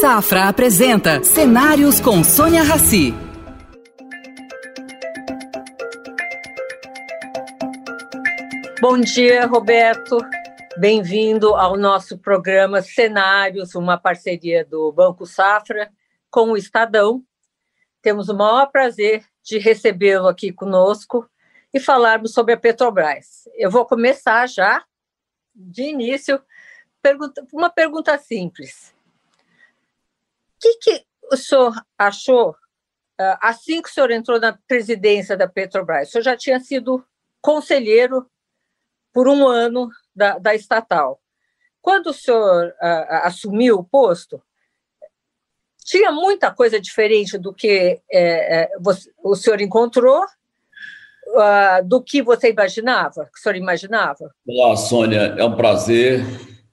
Safra apresenta Cenários com Sônia Rassi. Bom dia, Roberto. Bem-vindo ao nosso programa Cenários, uma parceria do Banco Safra com o Estadão. Temos o maior prazer de recebê-lo aqui conosco e falarmos sobre a Petrobras. Eu vou começar já, de início, uma pergunta simples. Que, que o senhor achou ah, assim que o senhor entrou na presidência da Petrobras? O senhor já tinha sido conselheiro por um ano da, da estatal. Quando o senhor uh, assumiu o posto, tinha muita coisa diferente do que é, você, o senhor encontrou, uh, do que você imaginava, que o senhor imaginava? Olá, Sônia, é um prazer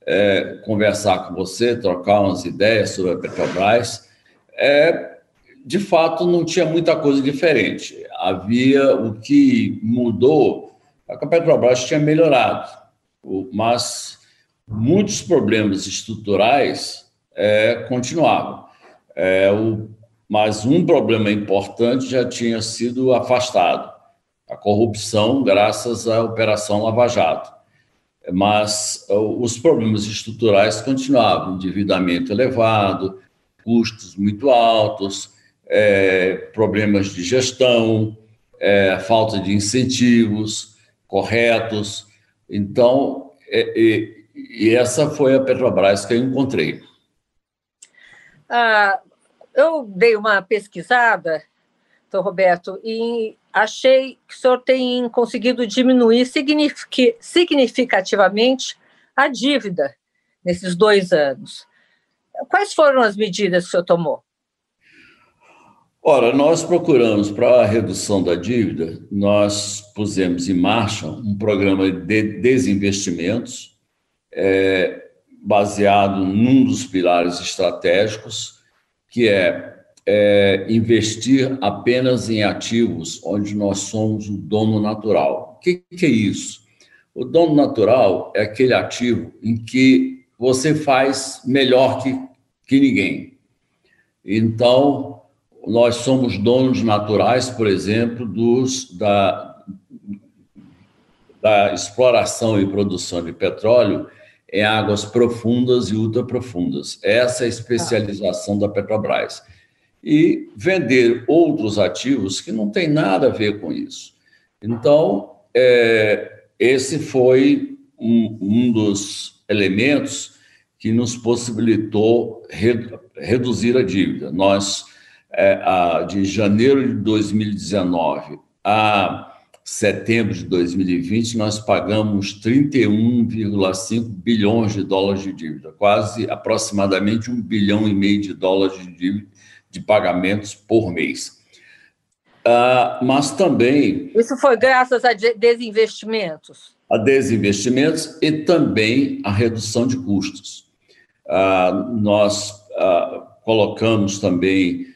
é, conversar com você, trocar umas ideias sobre a Petrobras. É, de fato, não tinha muita coisa diferente. Havia o que mudou, é a Petrobras tinha melhorado, mas muitos problemas estruturais é, continuavam. É, o, mas um problema importante já tinha sido afastado, a corrupção, graças à Operação Lava Jato mas os problemas estruturais continuavam, endividamento elevado, custos muito altos, é, problemas de gestão, é, falta de incentivos corretos. Então, é, e essa foi a Petrobras que eu encontrei. Ah, eu dei uma pesquisada, doutor Roberto, e achei que o senhor tem conseguido diminuir significativamente a dívida nesses dois anos. Quais foram as medidas que o senhor tomou? Ora, nós procuramos para a redução da dívida, nós pusemos em marcha um programa de desinvestimentos é, baseado num dos pilares estratégicos, que é é, investir apenas em ativos onde nós somos o dono natural. O que, que é isso? O dono natural é aquele ativo em que você faz melhor que, que ninguém. Então, nós somos donos naturais, por exemplo, dos, da, da exploração e produção de petróleo em águas profundas e ultraprofundas. Essa é a especialização da Petrobras e vender outros ativos que não tem nada a ver com isso. Então, é, esse foi um, um, dos elementos que nos possibilitou re, reduzir a dívida. Nós, é, a, de janeiro de 2019 a setembro de 2020, nós pagamos 31,5 bilhões de dólares de dívida, quase aproximadamente um bilhão e meio de dólares de dívida de pagamentos por mês. Uh, mas também. Isso foi graças a desinvestimentos? A desinvestimentos e também a redução de custos. Uh, nós uh, colocamos também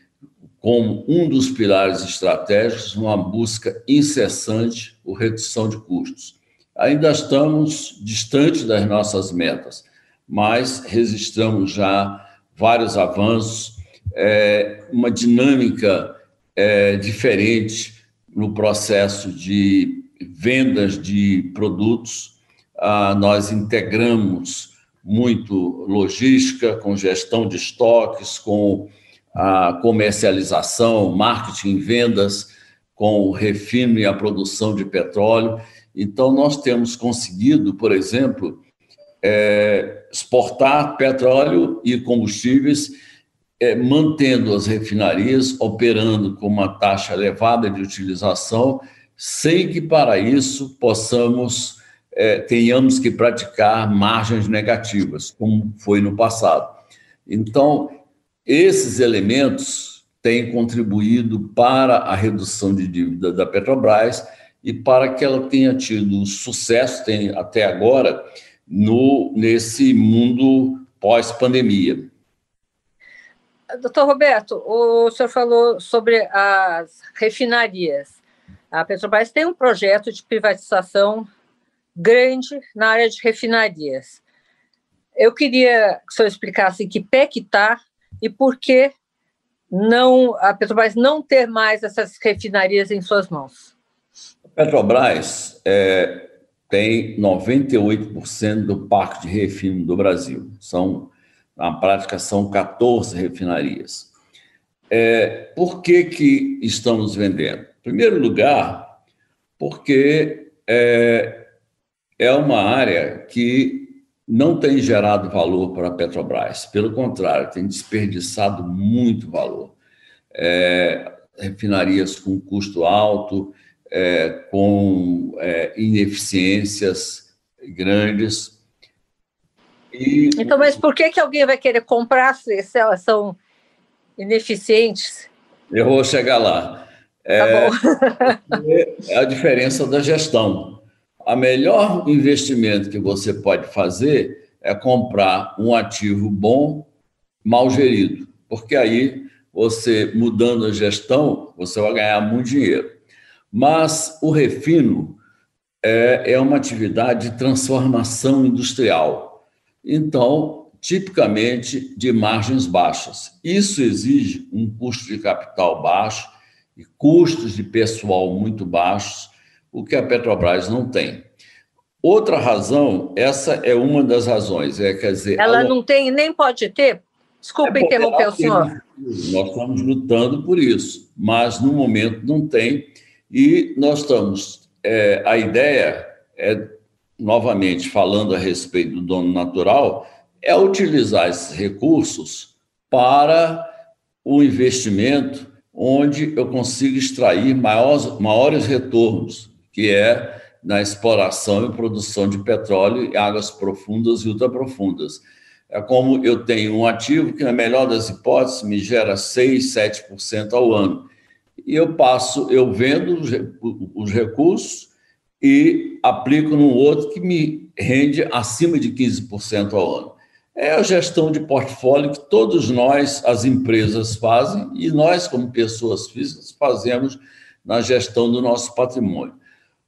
como um dos pilares estratégicos uma busca incessante por redução de custos. Ainda estamos distantes das nossas metas, mas registramos já vários avanços é, uma dinâmica é, diferente no processo de vendas de produtos. Ah, nós integramos muito logística, com gestão de estoques, com a comercialização, marketing, vendas, com o refino e a produção de petróleo. Então, nós temos conseguido, por exemplo, é, exportar petróleo e combustíveis é, mantendo as refinarias operando com uma taxa elevada de utilização, sem que para isso possamos é, tenhamos que praticar margens negativas, como foi no passado. Então, esses elementos têm contribuído para a redução de dívida da Petrobras e para que ela tenha tido sucesso tem, até agora no nesse mundo pós-pandemia. Doutor Roberto, o senhor falou sobre as refinarias. A Petrobras tem um projeto de privatização grande na área de refinarias. Eu queria que o senhor explicasse que pé que está e por que não a Petrobras não ter mais essas refinarias em suas mãos? A Petrobras é, tem 98% do parque de refino do Brasil. São, na prática, são 14 refinarias. É, por que, que estamos vendendo? Em primeiro lugar, porque é, é uma área que não tem gerado valor para a Petrobras. Pelo contrário, tem desperdiçado muito valor. É, refinarias com custo alto, é, com é, ineficiências grandes. E... Então, mas por que, que alguém vai querer comprar se elas são ineficientes? Eu vou chegar lá. É, tá bom. é a diferença da gestão. A melhor investimento que você pode fazer é comprar um ativo bom, mal gerido, porque aí você mudando a gestão, você vai ganhar muito dinheiro. Mas o refino é, é uma atividade de transformação industrial. Então, tipicamente de margens baixas. Isso exige um custo de capital baixo e custos de pessoal muito baixos o que a Petrobras não tem. Outra razão, essa é uma das razões, é quer dizer. Ela não tem nem pode ter. Desculpa é interromper o senhor. Nós estamos lutando por isso, mas no momento não tem e nós estamos. É, a ideia é, novamente falando a respeito do dono natural, é utilizar esses recursos para o investimento onde eu consigo extrair maiores, maiores retornos que é na exploração e produção de petróleo em águas profundas e ultraprofundas. É como eu tenho um ativo que, na melhor das hipóteses, me gera 6, 7% ao ano. E eu passo, eu vendo os recursos e aplico num outro que me rende acima de 15% ao ano. É a gestão de portfólio que todos nós, as empresas, fazem e nós, como pessoas físicas, fazemos na gestão do nosso patrimônio.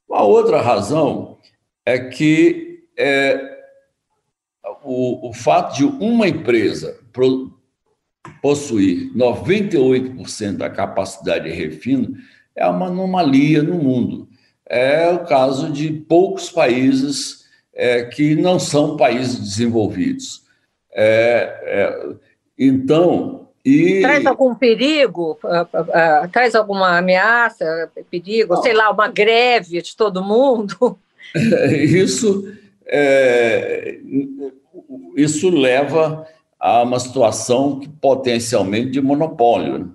Uma outra razão é que é, o, o fato de uma empresa pro, possuir 98% da capacidade de refino é uma anomalia no mundo. É o caso de poucos países é, que não são países desenvolvidos. É, é então, e... Traz algum perigo? Uh, uh, traz alguma ameaça, perigo? Não. Sei lá, uma greve de todo mundo? Isso, é, isso leva a uma situação que, potencialmente de monopólio.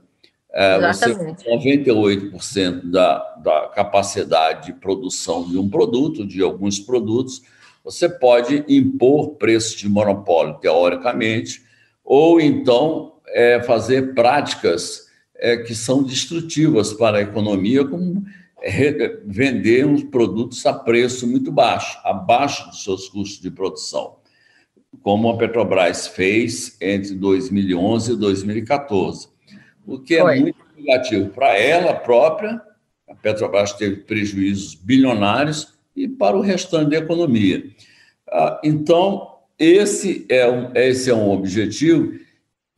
É, você, 98% da, da capacidade de produção de um produto, de alguns produtos, você pode impor preço de monopólio, teoricamente, ou então é, fazer práticas é, que são destrutivas para a economia, como vender uns produtos a preço muito baixo, abaixo dos seus custos de produção, como a Petrobras fez entre 2011 e 2014, o que é Foi. muito negativo para ela própria. A Petrobras teve prejuízos bilionários e para o restante da economia. Ah, então, esse é um, esse é um objetivo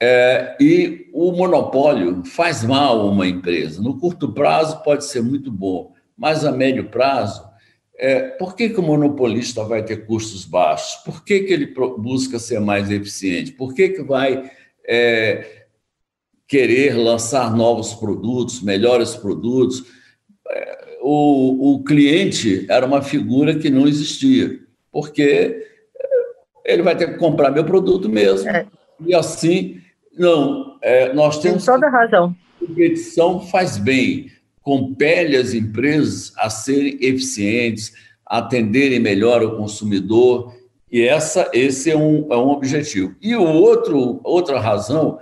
é, e o monopólio faz mal a uma empresa. No curto prazo pode ser muito bom, mas a médio prazo, é, por que, que o monopolista vai ter custos baixos? Por que, que ele busca ser mais eficiente? Por que, que vai é, querer lançar novos produtos, melhores produtos? É, o, o cliente era uma figura que não existia, porque ele vai ter que comprar meu produto mesmo. É. E assim não, é, nós temos. Tem toda razão. A competição faz bem, compele as empresas a serem eficientes, a atenderem melhor o consumidor, e essa, esse é um, é um objetivo. E o outro, outra razão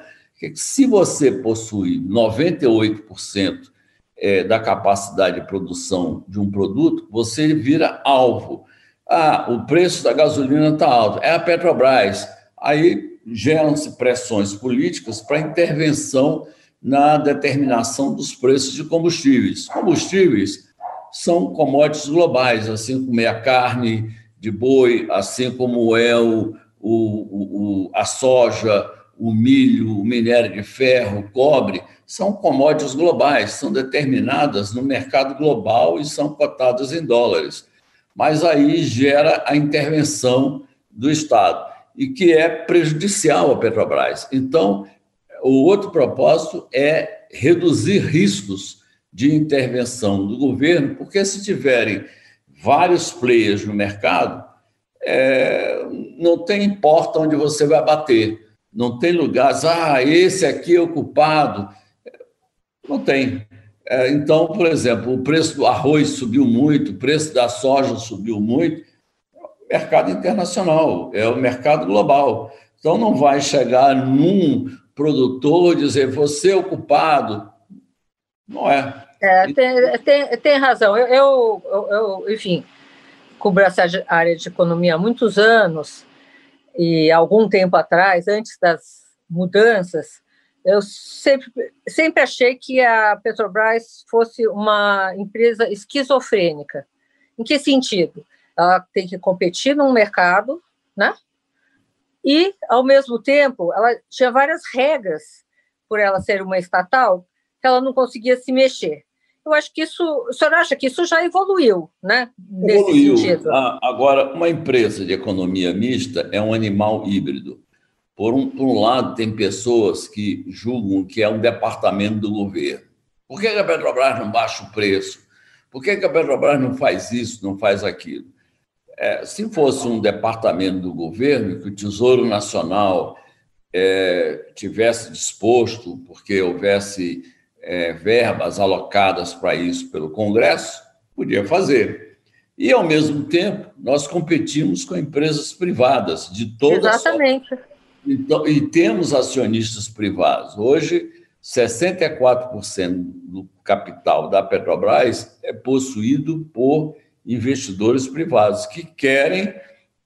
se você possui 98% é, da capacidade de produção de um produto, você vira alvo. Ah, o preço da gasolina está alto, é a Petrobras. Aí geram-se pressões políticas para intervenção na determinação dos preços de combustíveis. Combustíveis são commodities globais, assim como é a carne de boi, assim como é o, o, o a soja, o milho, o minério de ferro, o cobre, são commodities globais, são determinadas no mercado global e são cotadas em dólares. Mas aí gera a intervenção do Estado, e que é prejudicial à Petrobras. Então, o outro propósito é reduzir riscos de intervenção do governo, porque se tiverem vários players no mercado, é, não tem porta onde você vai bater, não tem lugares, ah, esse aqui é o culpado. Não tem. É, então, por exemplo, o preço do arroz subiu muito, o preço da soja subiu muito, mercado internacional, é o mercado global. Então, não vai chegar num produtor dizer você é o culpado. Não é. é tem, tem, tem razão. Eu, eu, eu, enfim, cubro essa área de economia há muitos anos e algum tempo atrás, antes das mudanças, eu sempre, sempre achei que a Petrobras fosse uma empresa esquizofrênica. Em que sentido? Ela tem que competir num mercado, né? E, ao mesmo tempo, ela tinha várias regras por ela ser uma estatal que ela não conseguia se mexer. Eu acho que isso, o senhor acha que isso já evoluiu, né? Nesse evoluiu. Sentido. Ah, agora, uma empresa de economia mista é um animal híbrido. Por um, por um lado, tem pessoas que julgam que é um departamento do governo. Por que a Petrobras não baixa o preço? Por que a Petrobras não faz isso, não faz aquilo? É, se fosse um departamento do governo, que o Tesouro Nacional é, tivesse disposto, porque houvesse é, verbas alocadas para isso pelo Congresso, podia fazer. E, ao mesmo tempo, nós competimos com empresas privadas de todas Exatamente. Então, e temos acionistas privados. Hoje, 64% do capital da Petrobras é possuído por investidores privados que querem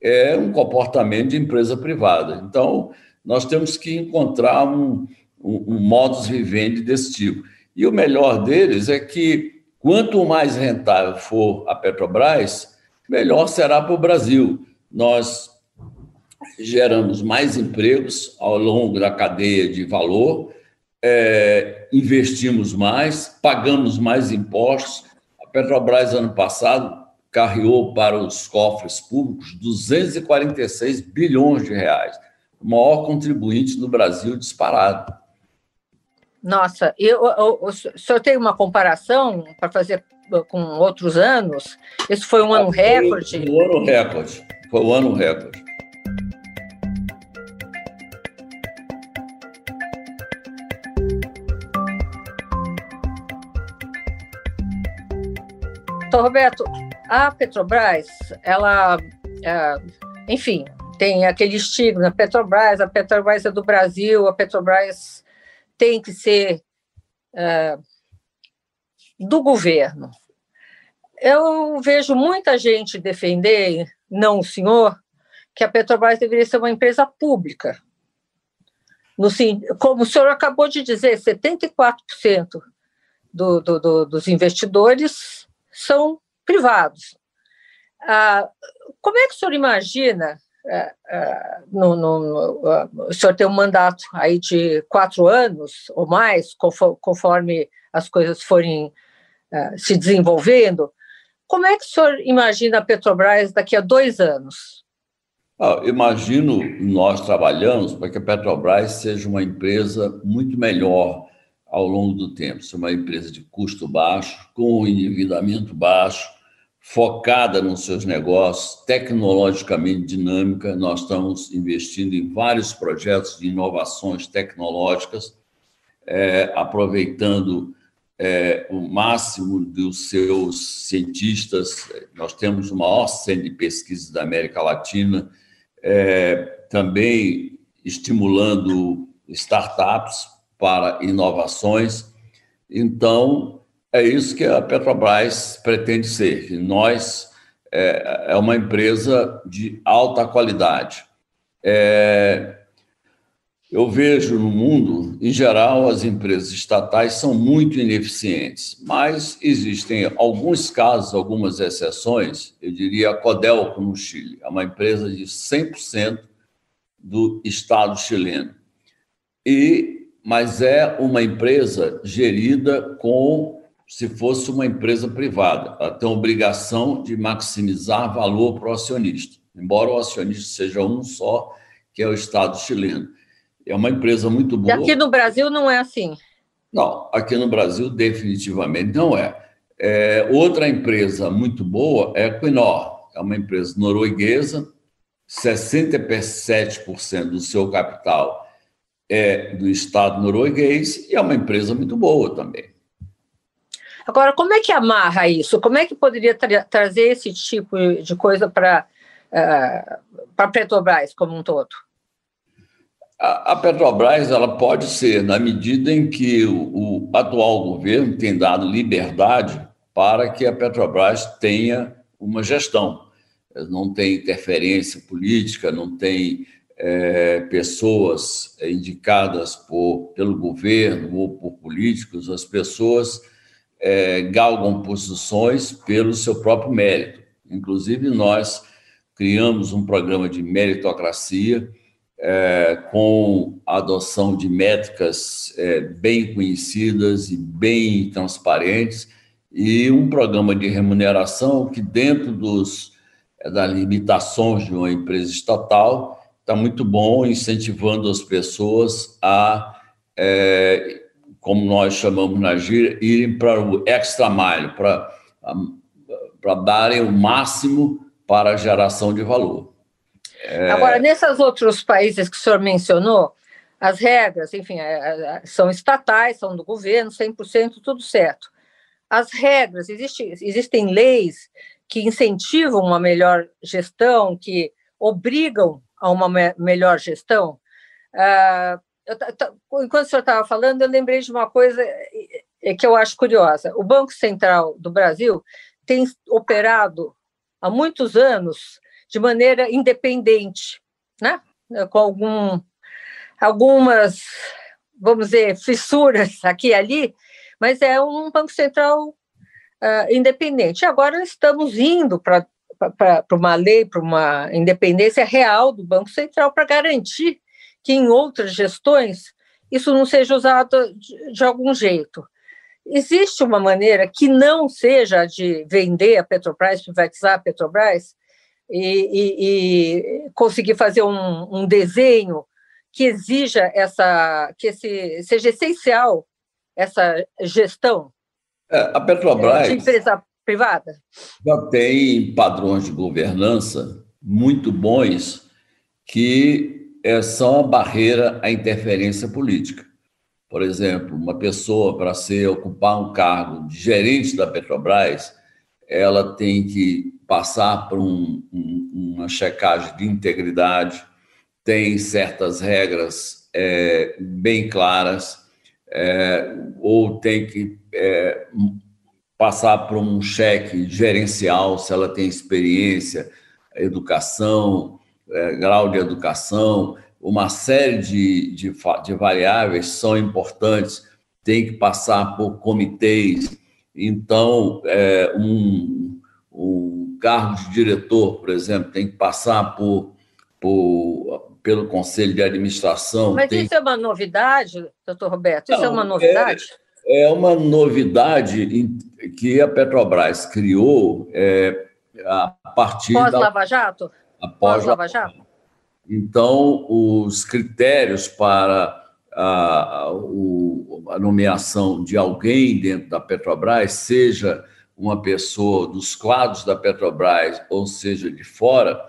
é, um comportamento de empresa privada. Então, nós temos que encontrar um, um, modus vivendi desse tipo. E o melhor deles é que quanto mais rentável for a Petrobras, melhor será para o Brasil. Nós geramos mais empregos ao longo da cadeia de valor, é, investimos mais, pagamos mais impostos. A Petrobras, ano passado, carreou para os cofres públicos 246 bilhões de reais, o maior contribuinte no Brasil disparado. Nossa, eu, eu, o senhor tem uma comparação para fazer com outros anos? Esse foi um ano ah, recorde? Foi um ano recorde. Foi um ano recorde. Então, Roberto, a Petrobras, ela, é, enfim, tem aquele estigma, Petrobras, a Petrobras é do Brasil, a Petrobras tem que ser é, do governo. Eu vejo muita gente defender, não o senhor, que a Petrobras deveria ser uma empresa pública. No, como o senhor acabou de dizer, 74% do, do, do, dos investidores são privados. Ah, como é que o senhor imagina? Ah, ah, no, no, ah, o senhor tem um mandato aí de quatro anos ou mais, conforme as coisas forem ah, se desenvolvendo. Como é que o senhor imagina a Petrobras daqui a dois anos? Ah, imagino, nós trabalhamos para que a Petrobras seja uma empresa muito melhor ao longo do tempo. Ser uma empresa de custo baixo, com endividamento baixo, focada nos seus negócios, tecnologicamente dinâmica. Nós estamos investindo em vários projetos de inovações tecnológicas, é, aproveitando é, o máximo dos seus cientistas. Nós temos o maior centro de pesquisa da América Latina, é, também estimulando startups para inovações. Então, é isso que a Petrobras pretende ser. Nós é, é uma empresa de alta qualidade. É, eu vejo no mundo, em geral, as empresas estatais são muito ineficientes, mas existem alguns casos, algumas exceções. Eu diria a Codelco no Chile, é uma empresa de 100% do Estado chileno. e mas é uma empresa gerida com se fosse uma empresa privada. Ela tem a obrigação de maximizar valor para o acionista, embora o acionista seja um só, que é o Estado chileno. É uma empresa muito boa. E aqui no Brasil não é assim? Não, aqui no Brasil definitivamente não é. é outra empresa muito boa é a Equinor, é uma empresa norueguesa, 67% do seu capital é do Estado norueguês e é uma empresa muito boa também. Agora, como é que amarra isso? Como é que poderia tra trazer esse tipo de coisa para uh, eh, a Petrobras como um todo? A, a, Petrobras ela pode ser, na medida em que o, o atual governo tem dado liberdade para que a Petrobras tenha uma gestão. Não tem interferência política, não tem é, pessoas indicadas por, pelo governo ou por políticos, as pessoas é, galgam posições pelo seu próprio mérito. Inclusive, nós criamos um programa de meritocracia é, com a adoção de métricas é, bem conhecidas e bem transparentes e um programa de remuneração que, dentro dos, das limitações de uma empresa estatal, está muito bom, incentivando as pessoas a, é, como nós chamamos na gíria, irem para o extra mile, para, para darem o máximo para a geração de valor. É... Agora, nesses outros países que o senhor mencionou, as regras, enfim, é, é, são estatais, são do governo, 100%, tudo certo. As regras, existe, existem leis que incentivam uma melhor gestão, que obrigam a uma me melhor gestão. Uh, eu, enquanto o senhor estava falando, eu lembrei de uma coisa que eu acho curiosa. O Banco Central do Brasil tem operado há muitos anos de maneira independente, né? com algum, algumas, vamos dizer, fissuras aqui e ali, mas é um Banco Central uh, independente. Agora estamos indo para uma lei, para uma independência real do Banco Central para garantir que em outras gestões isso não seja usado de, de algum jeito. Existe uma maneira que não seja de vender a Petrobras, privatizar a Petrobras e, e, e conseguir fazer um, um, desenho que exija essa, que esse, seja essencial essa gestão é, a Petrobras de empresa privada? Já tem padrões de governança muito bons que são a barreira à interferência política. Por exemplo, uma pessoa para ser ocupar um cargo de gerente da Petrobras, ela tem que passar por um, um, uma checagem de integridade, tem certas regras é, bem claras, é, ou tem que é, passar por um cheque gerencial, se ela tem experiência, educação, é, grau de educação, uma série de, de, de variáveis são importantes, tem que passar por comitês. Então, é, um, um cargo de diretor, por exemplo, tem que passar por, por, pelo conselho de administração. Mas tem... isso é uma novidade, doutor Roberto? Isso Não, é uma novidade? É, é uma novidade que a Petrobras criou é, a partir Pós da... Lava Jato? Após Pós Lava Jato. Então, os critérios para a, a, a nomeação de alguém dentro da Petrobras, seja uma pessoa dos quadros da Petrobras ou seja de fora,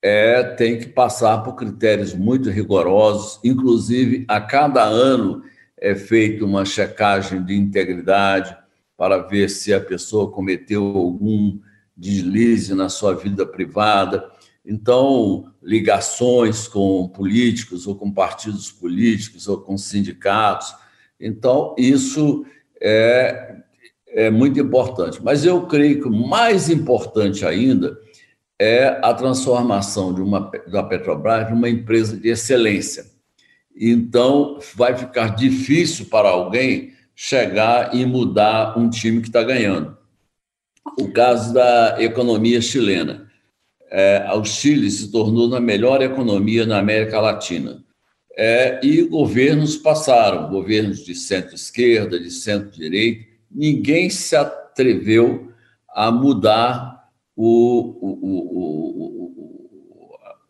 é, tem que passar por critérios muito rigorosos, inclusive a cada ano é feita uma checagem de integridade para ver se a pessoa cometeu algum deslize na sua vida privada. Então, ligações com políticos ou com partidos políticos ou com sindicatos. Então, isso é, é muito importante. Mas eu creio que mais importante ainda é a transformação de uma, da Petrobras numa empresa de excelência então, vai ficar difícil para alguém chegar e mudar um time que está ganhando. O caso da economia chilena. É, o Chile se tornou a melhor economia na América Latina. É, e governos passaram, governos de centro-esquerda, de centro-direita, ninguém se atreveu a mudar o, o,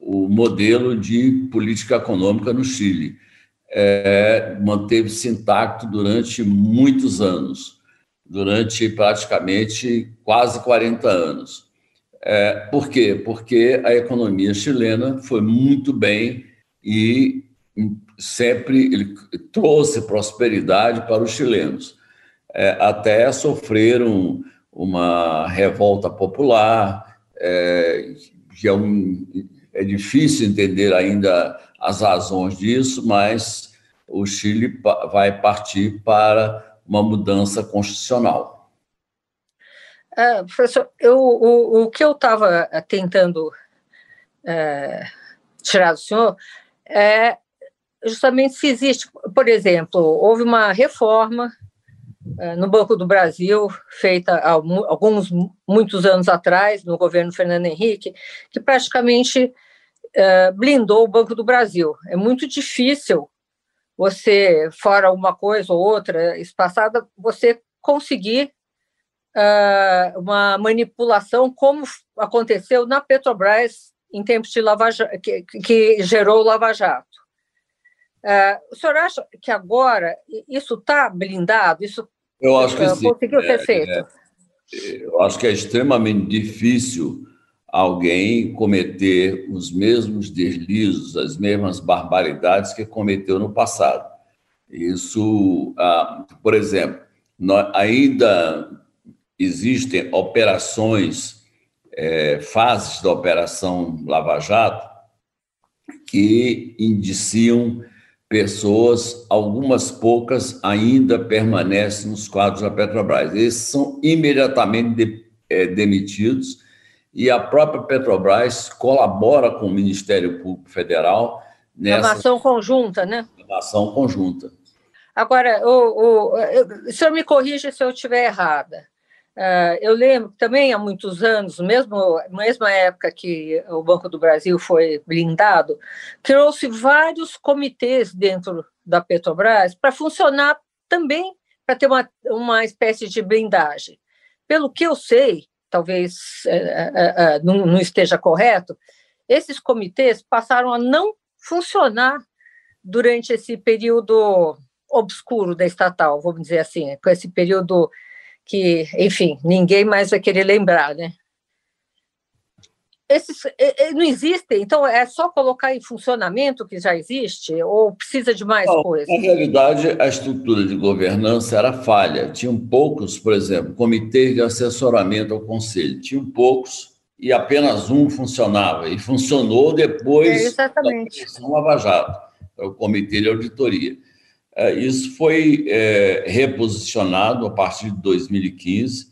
o, o, modelo de política econômica no Chile. É, Manteve-se intacto durante muitos anos, durante praticamente quase 40 anos. É, por quê? Porque a economia chilena foi muito bem e sempre ele trouxe prosperidade para os chilenos. É, até sofreram uma revolta popular, é, que é, um, é difícil entender ainda as razões disso, mas o Chile vai partir para uma mudança constitucional. É, professor, eu, o, o que eu estava tentando é, tirar do senhor é justamente se existe, por exemplo, houve uma reforma uh, no Banco do Brasil, feita há alguns, muitos anos atrás, no governo Fernando Henrique, que praticamente blindou o Banco do Brasil. É muito difícil você, fora uma coisa ou outra espaçada, você conseguir uh, uma manipulação como aconteceu na Petrobras em tempos de Lava Jato, que, que gerou o Lava Jato. Uh, o senhor acha que agora isso está blindado? Isso eu acho que sim. conseguiu ser é, feito? É, eu acho que é extremamente difícil alguém cometer os mesmos deslizos, as mesmas barbaridades que cometeu no passado. Isso, ah, por exemplo, ainda existem operações, é, fases da Operação Lava Jato, que indiciam pessoas, algumas poucas ainda permanecem nos quadros da Petrobras. Esses são imediatamente de, é, demitidos e a própria Petrobras colabora com o Ministério Público Federal nessa... Uma ação conjunta, né? Uma ação conjunta. Agora, o, o, o senhor me corrija se eu estiver errada. Uh, eu lembro também há muitos anos, mesmo mesma época que o Banco do Brasil foi blindado, criou-se vários comitês dentro da Petrobras para funcionar também para ter uma, uma espécie de blindagem. Pelo que eu sei, talvez uh, uh, não, não esteja correto, esses comitês passaram a não funcionar durante esse período obscuro da estatal, vamos dizer assim, com esse período que, enfim, ninguém mais vai querer lembrar, né? Esses não existem, então é só colocar em funcionamento o que já existe ou precisa de mais Não, coisa? Na realidade, a estrutura de governança era falha. Tinham poucos, por exemplo, comitês de assessoramento ao conselho, tinham poucos e apenas um funcionava. E funcionou depois é, exatamente. da Lava Jato, o comitê de auditoria. É, isso foi é, reposicionado a partir de 2015,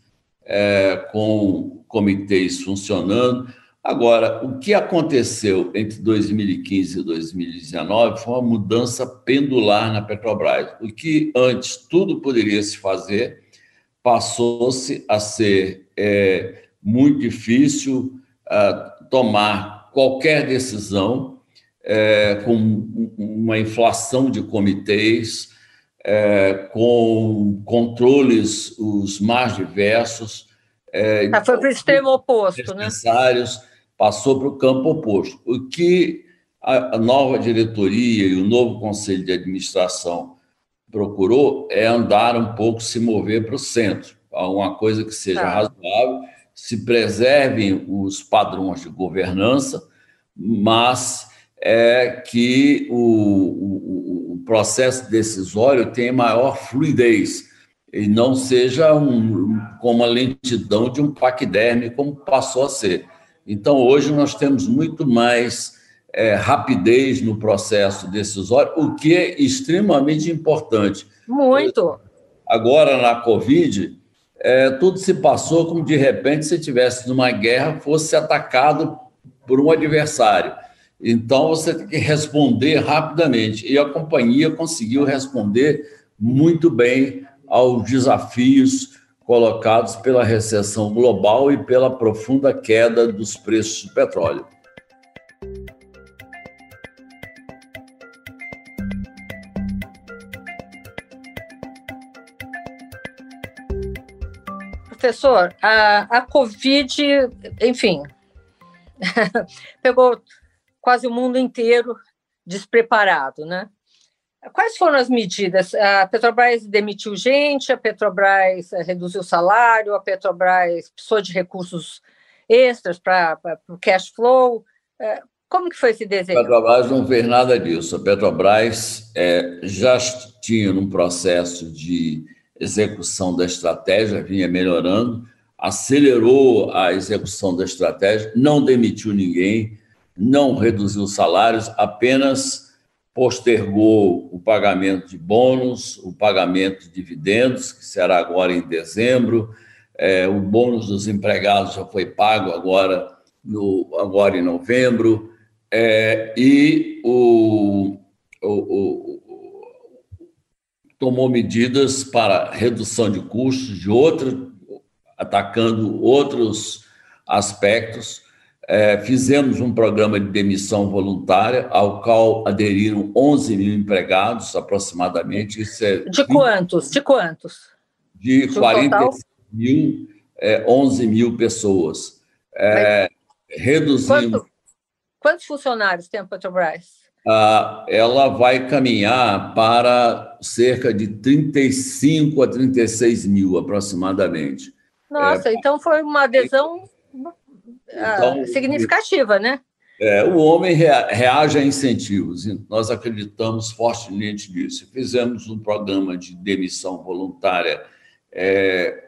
é, com comitês funcionando. Agora, o que aconteceu entre 2015 e 2019 foi uma mudança pendular na Petrobras. O que antes tudo poderia se fazer, passou-se a ser é, muito difícil tomar qualquer decisão é, com uma inflação de comitês, é, com controles os mais diversos. É, ah, foi para o extremo oposto, né? necessários? Passou para o campo oposto. O que a, a nova diretoria e o novo conselho de administração procurou é andar um pouco, se mover para o centro, alguma coisa que seja tá. razoável, se preservem os padrões de governança, mas é que o, o, o processo decisório tenha maior fluidez e não seja um, como a lentidão de um paquiderme, como passou a ser. Então, hoje nós temos muito mais é, rapidez no processo decisório, o que é extremamente importante. Muito. Agora, na Covid, é, tudo se passou como de repente se tivesse numa guerra, fosse atacado por um adversário. Então, você tem que responder rapidamente. E a companhia conseguiu responder muito bem aos desafios colocados pela recessão global e pela profunda queda dos preços do petróleo. Professor, a, a Covid, enfim, pegou quase o mundo inteiro despreparado, né? Quais foram as medidas? A Petrobras demitiu gente, a Petrobras eh, reduziu o salário, a Petrobras precisou de recursos extras para o cash flow. Eh, como que foi esse desenho? A Petrobras não fez nada disso. A Petrobras é, já tinha um processo de execução da estratégia, vinha melhorando, acelerou a execução da estratégia, não demitiu ninguém, não reduziu salários, apenas postergou o pagamento de bônus, o pagamento de dividendos, que será agora em dezembro. É, o bônus dos empregados já foi pago agora, no, agora em novembro. É, e o, o, o, tomou medidas para redução de custos, de outro, atacando outros aspectos é, fizemos um programa de demissão voluntária, ao qual aderiram 11 mil empregados, aproximadamente. É de 20, quantos? De quantos? De, de 40 mil, é, 11 mil pessoas. É, reduzimos. Quanto, quantos funcionários tem a Petrobras? Ah, ela vai caminhar para cerca de 35 a 36 mil, aproximadamente. Nossa, é, então foi uma adesão então, ah, significativa, né? É, o homem reage a incentivos, e nós acreditamos fortemente nisso. Fizemos um programa de demissão voluntária é,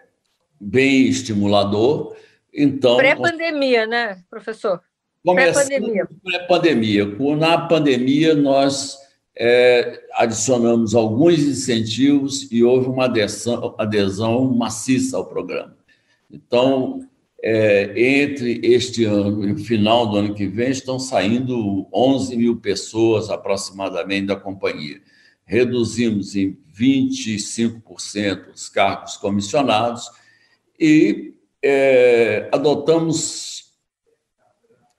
bem estimulador. Então, Pré-pandemia, né, professor? Pré-pandemia. Pré-pandemia. Na pandemia, nós é, adicionamos alguns incentivos e houve uma adesão, adesão maciça ao programa. Então, é, entre este ano e o final do ano que vem, estão saindo 11 mil pessoas aproximadamente da companhia. Reduzimos em 25% os cargos comissionados e é, adotamos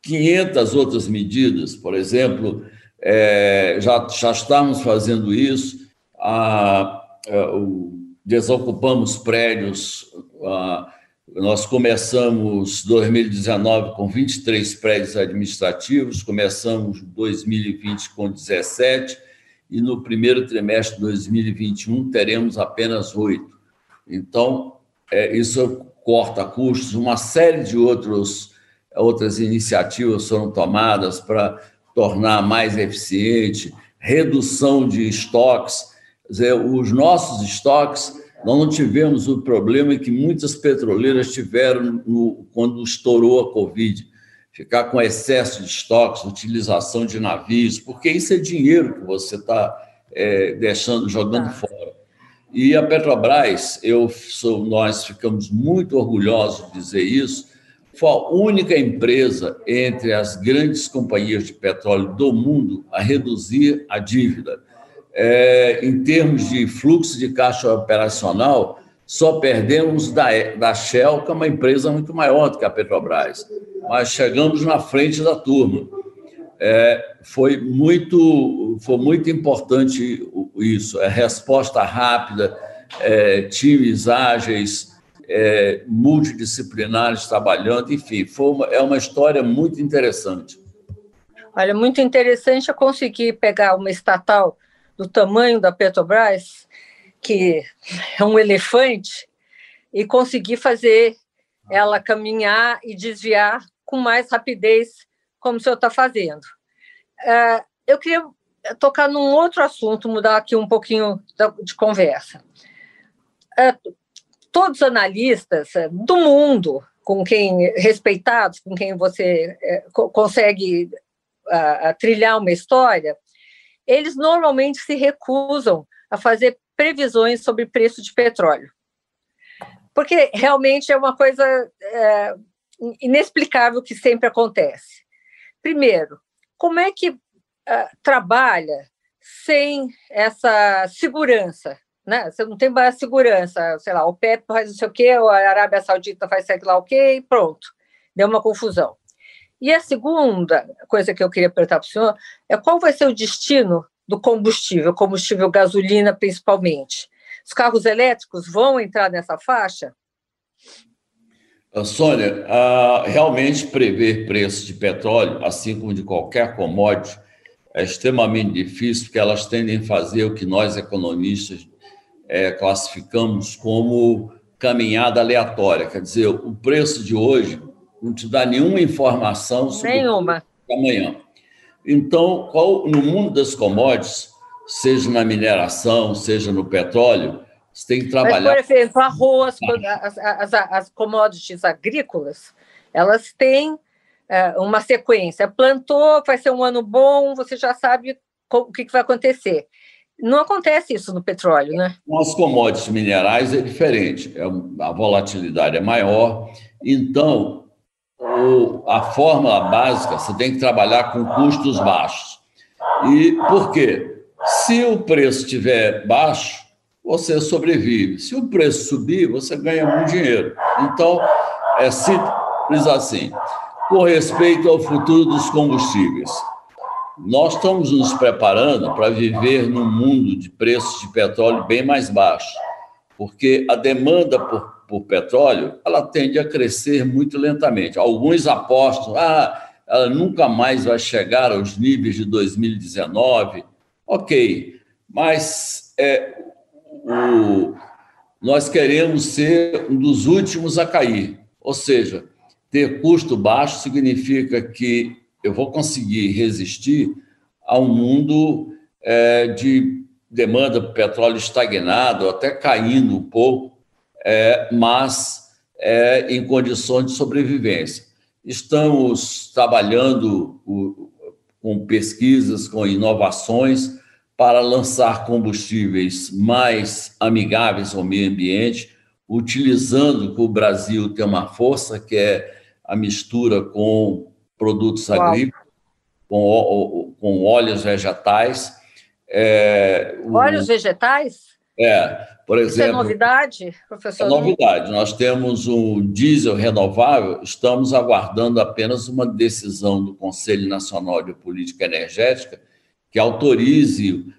500 outras medidas, por exemplo, é, já, já estamos fazendo isso, a, a, o, desocupamos prédios. A, nós começamos 2019 com 23 prédios administrativos, começamos 2020 com 17 e no primeiro trimestre de 2021 teremos apenas oito. Então, é, isso corta custos. Uma série de outros, outras iniciativas foram tomadas para tornar mais eficiente, redução de estoques. Dizer, os nossos estoques nós não tivemos o problema que muitas petroleiras tiveram no, quando estourou a Covid, ficar com excesso de estoques, utilização de navios, porque isso é dinheiro que você está é, deixando, jogando ah. fora. E a Petrobras, eu sou, nós ficamos muito orgulhosos de dizer isso, foi a única empresa entre as grandes companhias de petróleo do mundo a reduzir a dívida é, em termos de fluxo de caixa operacional, só perdemos da, da Shell, que é uma empresa muito maior do que a Petrobras, mas chegamos na frente da turma. É, foi, muito, foi muito importante isso, é resposta rápida, é, times ágeis, é, multidisciplinares trabalhando, enfim, foi uma, é uma história muito interessante. Olha, muito interessante eu conseguir pegar uma estatal do tamanho da Petrobras, que é um elefante, e conseguir fazer ela caminhar e desviar com mais rapidez, como o senhor está fazendo. É, eu queria tocar num outro assunto, mudar aqui um pouquinho de conversa. É, todos os analistas é, do mundo, com quem respeitados, com quem você consegue trilhar uma história, eles normalmente se recusam a fazer previsões sobre preço de petróleo. Porque realmente é uma coisa é, inexplicável que sempre acontece. Primeiro, como é que uh, trabalha sem essa segurança? Né? Você não tem mais segurança, sei lá, o PEP faz não sei o quê, a Arábia Saudita faz sei lá o quê, e pronto, deu uma confusão. E a segunda coisa que eu queria perguntar para o senhor é qual vai ser o destino do combustível, combustível gasolina principalmente. Os carros elétricos vão entrar nessa faixa? Sônia, uh, realmente prever preço de petróleo, assim como de qualquer commodity, é extremamente difícil, porque elas tendem a fazer o que nós, economistas, é, classificamos como caminhada aleatória. Quer dizer, o preço de hoje não te dá nenhuma informação sobre nenhuma. amanhã. Então, qual, no mundo das commodities, seja na mineração, seja no petróleo, você tem que trabalhar. Mas, por exemplo, arroz, as, as, as commodities agrícolas, elas têm é, uma sequência. Plantou, vai ser um ano bom, você já sabe o que vai acontecer. Não acontece isso no petróleo, né? Com as commodities minerais é diferente, é, a volatilidade é maior. Então, o, a fórmula básica, você tem que trabalhar com custos baixos. E por quê? Se o preço estiver baixo, você sobrevive. Se o preço subir, você ganha muito dinheiro. Então, é simples assim. Com respeito ao futuro dos combustíveis, nós estamos nos preparando para viver num mundo de preços de petróleo bem mais baixos, porque a demanda por, por petróleo ela tende a crescer muito lentamente. Alguns apostam, ah, ela nunca mais vai chegar aos níveis de 2019. Ok, mas é, o, nós queremos ser um dos últimos a cair. Ou seja, ter custo baixo significa que eu vou conseguir resistir a um mundo é, de demanda por petróleo estagnado, até caindo um pouco, é, mas é, em condições de sobrevivência. Estamos trabalhando o, com pesquisas, com inovações para lançar combustíveis mais amigáveis ao meio ambiente, utilizando que o Brasil tem uma força que é a mistura com produtos Uau. agrícolas, com, com óleos vegetais. É, óleos vegetais? É, por exemplo. Isso é novidade, professor? É novidade. Nós temos um diesel renovável, estamos aguardando apenas uma decisão do Conselho Nacional de Política Energética que autorize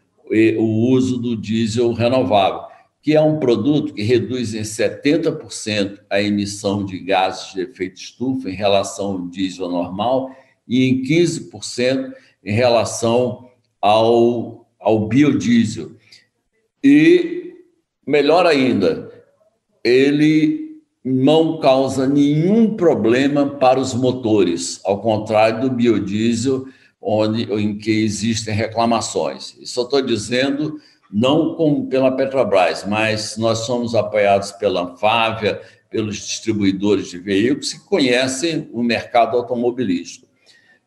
o uso do diesel renovável, que é um produto que reduz em 70% a emissão de gases de efeito estufa em relação ao diesel normal e em 15% em relação ao, ao biodiesel. E, melhor ainda, ele não causa nenhum problema para os motores, ao contrário do biodiesel, onde, em que existem reclamações. Eu estou dizendo não com, pela Petrobras, mas nós somos apoiados pela Anfávia, pelos distribuidores de veículos que conhecem o mercado automobilístico.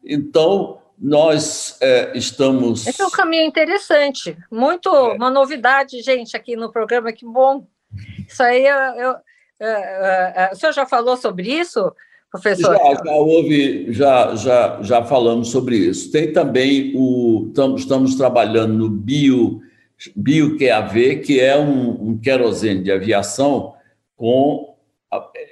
Então, nós é, estamos. Esse é um caminho interessante, muito é. uma novidade, gente, aqui no programa, que bom. Isso aí, eu, eu, eu, é, é, o senhor já falou sobre isso? professor? Já, já houve, já, já, já falamos sobre isso. Tem também o. Estamos trabalhando no bio, bio QAV, que é um, um querosene de aviação com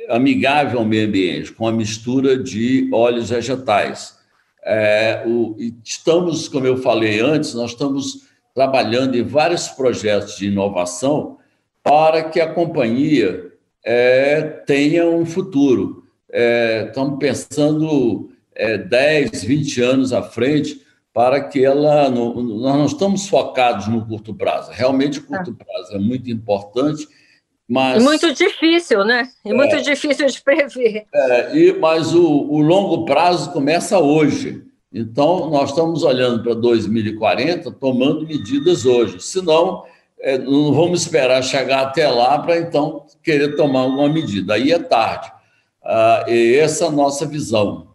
amigável ao meio ambiente, com a mistura de óleos vegetais. É, o, estamos, como eu falei antes, nós estamos trabalhando em vários projetos de inovação para que a companhia é, tenha um futuro é, estamos pensando é, 10, 20 anos à frente para que ela. Nós não estamos focados no curto prazo. Realmente, o curto é. prazo é muito importante. Mas, e muito difícil, né? E muito é, difícil de prever. É, e, mas o, o longo prazo começa hoje. Então, nós estamos olhando para 2040, tomando medidas hoje. Senão, é, não vamos esperar chegar até lá para então querer tomar alguma medida. Aí é tarde. Uh, e essa é a nossa visão.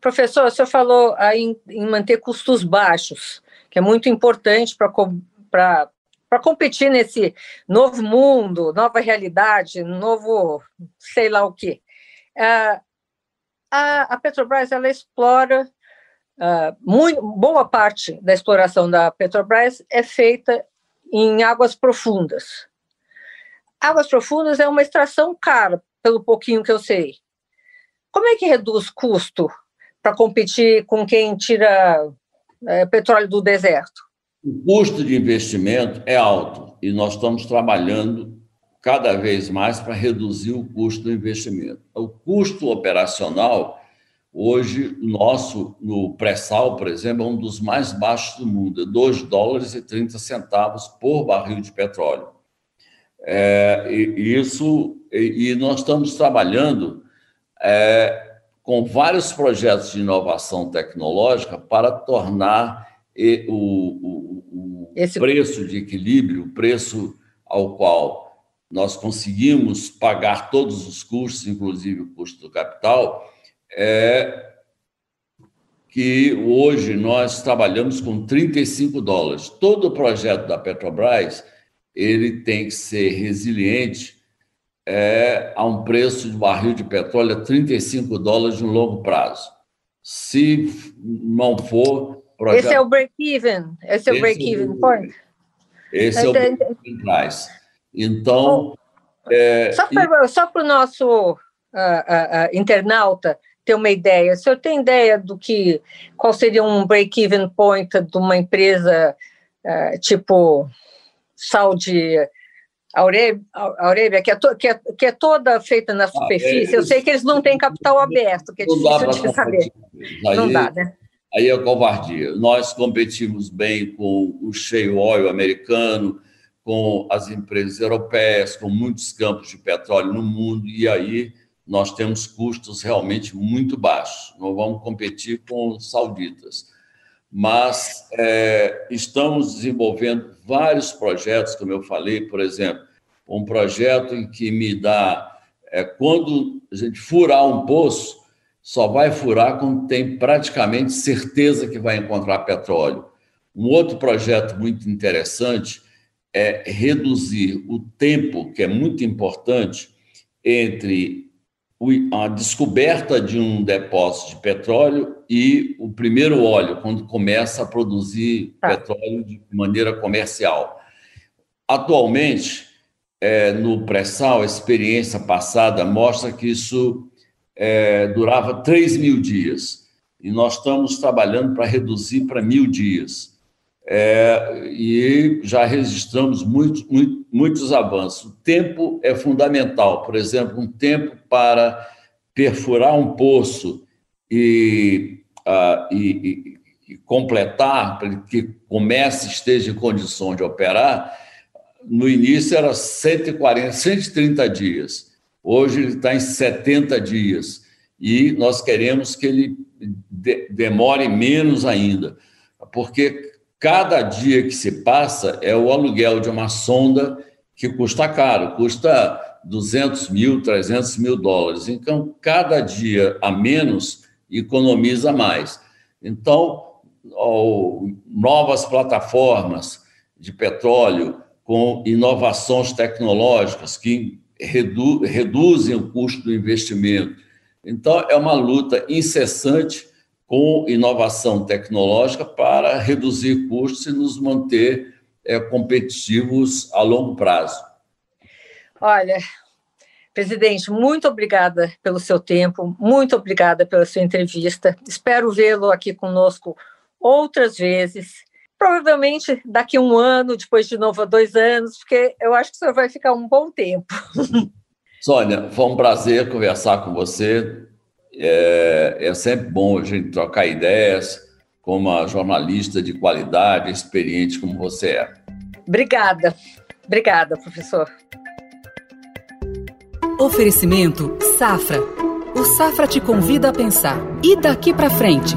Professor, o senhor falou em, em manter custos baixos, que é muito importante para para competir nesse novo mundo, nova realidade, novo sei lá o quê. Uh, a, a, Petrobras ela explora uh, muito, boa parte da exploração da Petrobras é feita em águas profundas. Águas profundas é uma extração cara, pelo pouquinho que eu sei. Como é que reduz custo para competir com quem tira é, petróleo do deserto? O custo de investimento é alto e nós estamos trabalhando cada vez mais para reduzir o custo do investimento. O custo operacional, hoje, nosso, no pré-sal, por exemplo, é um dos mais baixos do mundo, é 2 dólares e 30 centavos por barril de petróleo. É, e, isso, e, e, nós estamos trabalhando é, com vários projetos de inovação tecnológica para tornar o, o, o Esse... preço de equilíbrio, o preço ao qual nós conseguimos pagar todos os custos, inclusive o custo do capital, é que hoje nós trabalhamos com 35 dólares. Todo o projeto da Petrobras ele tem que ser resiliente é, a um preço de barril de petróleo a 35 dólares no longo prazo. Se não for. Projeto... Esse é o break-even. Esse é o break-even point. Esse é o break-even price. Então. É, só para o nosso uh, uh, uh, internauta ter uma ideia, o senhor tem ideia do que qual seria um break-even point de uma empresa tipo Saudi Aurélia, que, é to, que, é, que é toda feita na superfície, ah, é, eu sei que eles não têm capital aberto, que é difícil de saber. Não dá, né? Aí é covardia. Nós competimos bem com o shale oil americano, com as empresas europeias, com muitos campos de petróleo no mundo, e aí nós temos custos realmente muito baixos. Não vamos competir com os sauditas. Mas é, estamos desenvolvendo vários projetos, como eu falei, por exemplo, um projeto em que me dá. É, quando a gente furar um poço, só vai furar quando tem praticamente certeza que vai encontrar petróleo. Um outro projeto muito interessante é reduzir o tempo, que é muito importante, entre a descoberta de um depósito de petróleo e o primeiro óleo, quando começa a produzir tá. petróleo de maneira comercial. Atualmente, é, no pré-sal, a experiência passada mostra que isso é, durava 3 mil dias. E nós estamos trabalhando para reduzir para mil dias é, e já registramos muito, muito, muitos avanços. O tempo é fundamental, por exemplo, um tempo para perfurar um poço e, uh, e, e, e completar, para que comece, esteja em condição de operar, no início era 140, 130 dias. Hoje ele está em 70 dias. E nós queremos que ele de, demore menos ainda, porque Cada dia que se passa é o aluguel de uma sonda que custa caro, custa 200 mil, 300 mil dólares. Então, cada dia a menos economiza mais. Então, novas plataformas de petróleo com inovações tecnológicas que redu reduzem o custo do investimento. Então, é uma luta incessante com inovação tecnológica para reduzir custos e nos manter é, competitivos a longo prazo. Olha, presidente, muito obrigada pelo seu tempo, muito obrigada pela sua entrevista. Espero vê-lo aqui conosco outras vezes. Provavelmente daqui a um ano, depois de novo a dois anos, porque eu acho que o senhor vai ficar um bom tempo. Sônia, foi um prazer conversar com você. É, é sempre bom a gente trocar ideias com uma jornalista de qualidade, experiente como você é. Obrigada. Obrigada, professor. Oferecimento Safra. O Safra te convida a pensar. E daqui para frente?